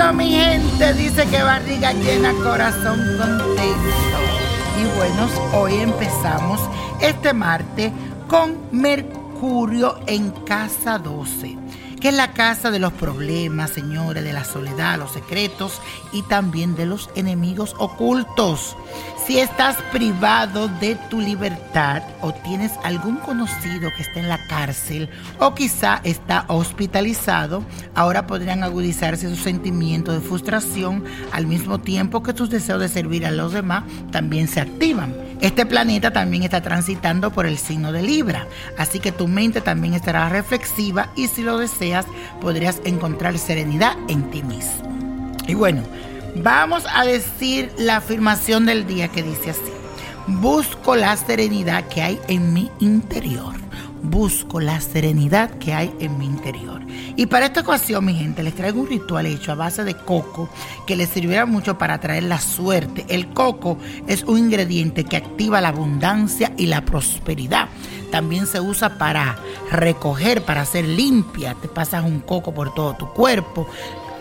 eso, mi gente, dice que barriga llena, corazón contento. Y bueno, hoy empezamos este martes con Mercurio en casa 12, que es la casa de los problemas, señores, de la soledad, los secretos y también de los enemigos ocultos. Si estás privado de tu libertad o tienes algún conocido que está en la cárcel o quizá está hospitalizado, ahora podrían agudizarse sus sentimientos de frustración al mismo tiempo que tus deseos de servir a los demás también se activan. Este planeta también está transitando por el signo de Libra, así que tu mente también estará reflexiva y si lo deseas podrías encontrar serenidad en ti mismo. Y bueno, Vamos a decir la afirmación del día que dice así. Busco la serenidad que hay en mi interior. Busco la serenidad que hay en mi interior. Y para esta ocasión, mi gente, les traigo un ritual hecho a base de coco que les servirá mucho para traer la suerte. El coco es un ingrediente que activa la abundancia y la prosperidad. También se usa para recoger, para hacer limpia. Te pasas un coco por todo tu cuerpo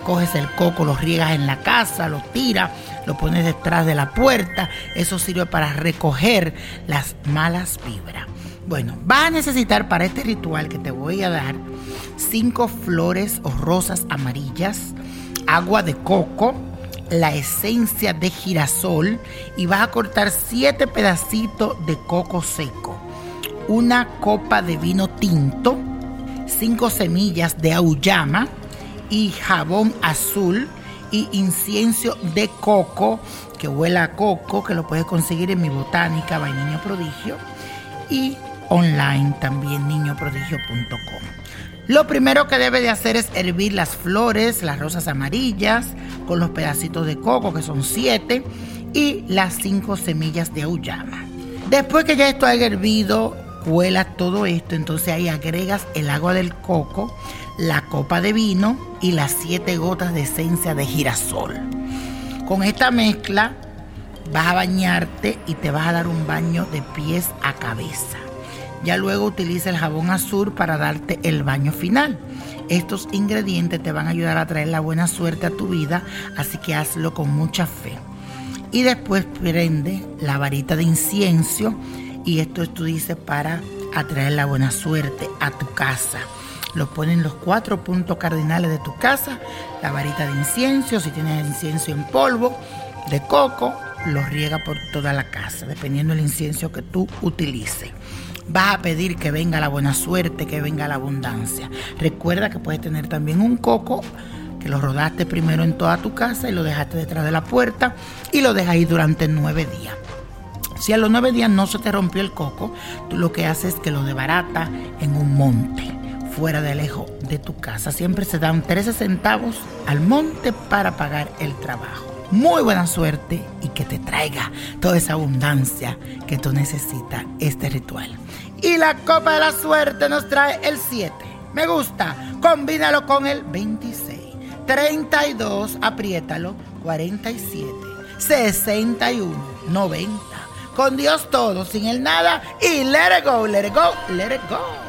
coges el coco, lo riegas en la casa, lo tiras, lo pones detrás de la puerta. Eso sirve para recoger las malas vibras. Bueno, vas a necesitar para este ritual que te voy a dar cinco flores o rosas amarillas, agua de coco, la esencia de girasol y vas a cortar siete pedacitos de coco seco, una copa de vino tinto, cinco semillas de auyama, y jabón azul y incienso de coco que huela a coco, que lo puedes conseguir en mi botánica Vainiño Prodigio y online también niñoprodigio.com. Lo primero que debe de hacer es hervir las flores, las rosas amarillas, con los pedacitos de coco, que son siete, y las cinco semillas de auyama. Después que ya esto haya hervido, cuela todo esto, entonces ahí agregas el agua del coco, la copa de vino y las siete gotas de esencia de girasol. Con esta mezcla vas a bañarte y te vas a dar un baño de pies a cabeza. Ya luego utiliza el jabón azul para darte el baño final. Estos ingredientes te van a ayudar a traer la buena suerte a tu vida, así que hazlo con mucha fe. Y después prende la varita de incienso y esto tú dices para atraer la buena suerte a tu casa. Lo ponen los cuatro puntos cardinales de tu casa, la varita de incienso, si tienes incienso en polvo, de coco, lo riega por toda la casa, dependiendo del incienso que tú utilices. Vas a pedir que venga la buena suerte, que venga la abundancia. Recuerda que puedes tener también un coco que lo rodaste primero en toda tu casa y lo dejaste detrás de la puerta y lo dejas ahí durante nueve días. Si a los nueve días no se te rompió el coco, tú lo que haces es que lo debarata en un monte, fuera de lejos de tu casa. Siempre se dan 13 centavos al monte para pagar el trabajo. Muy buena suerte y que te traiga toda esa abundancia que tú necesitas este ritual. Y la copa de la suerte nos trae el 7. Me gusta. Combínalo con el 26. 32, apriétalo, 47, 61, 90. Con Dios todo, sin el nada y let it go, let it go, let it go.